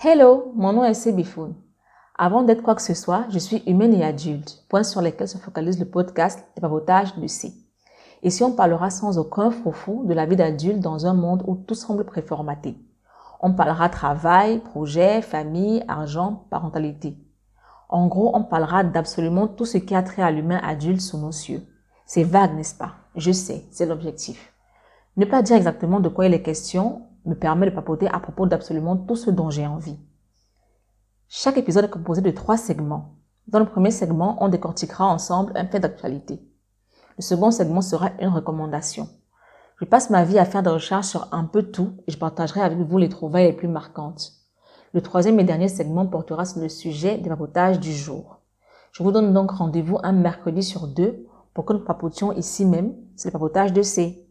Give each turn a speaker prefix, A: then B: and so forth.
A: Hello, mon nom est Sebifoun. Avant d'être quoi que ce soit, je suis humaine et adulte, point sur lesquels se focalise le podcast des papotages de C. Ici, on parlera sans aucun fou de la vie d'adulte dans un monde où tout semble préformaté? On parlera travail, projet, famille, argent, parentalité. En gros, on parlera d'absolument tout ce qui a trait à l'humain adulte sous nos cieux. C'est vague, n'est-ce pas? Je sais, c'est l'objectif. Ne pas dire exactement de quoi il est question me permet de papoter à propos d'absolument tout ce dont j'ai envie. Chaque épisode est composé de trois segments. Dans le premier segment, on décortiquera ensemble un fait d'actualité. Le second segment sera une recommandation. Je passe ma vie à faire des recherches sur un peu tout et je partagerai avec vous les trouvailles les plus marquantes. Le troisième et dernier segment portera sur le sujet des papotages du jour. Je vous donne donc rendez-vous un mercredi sur deux pour que nous papotions ici même, c'est le papotage de C.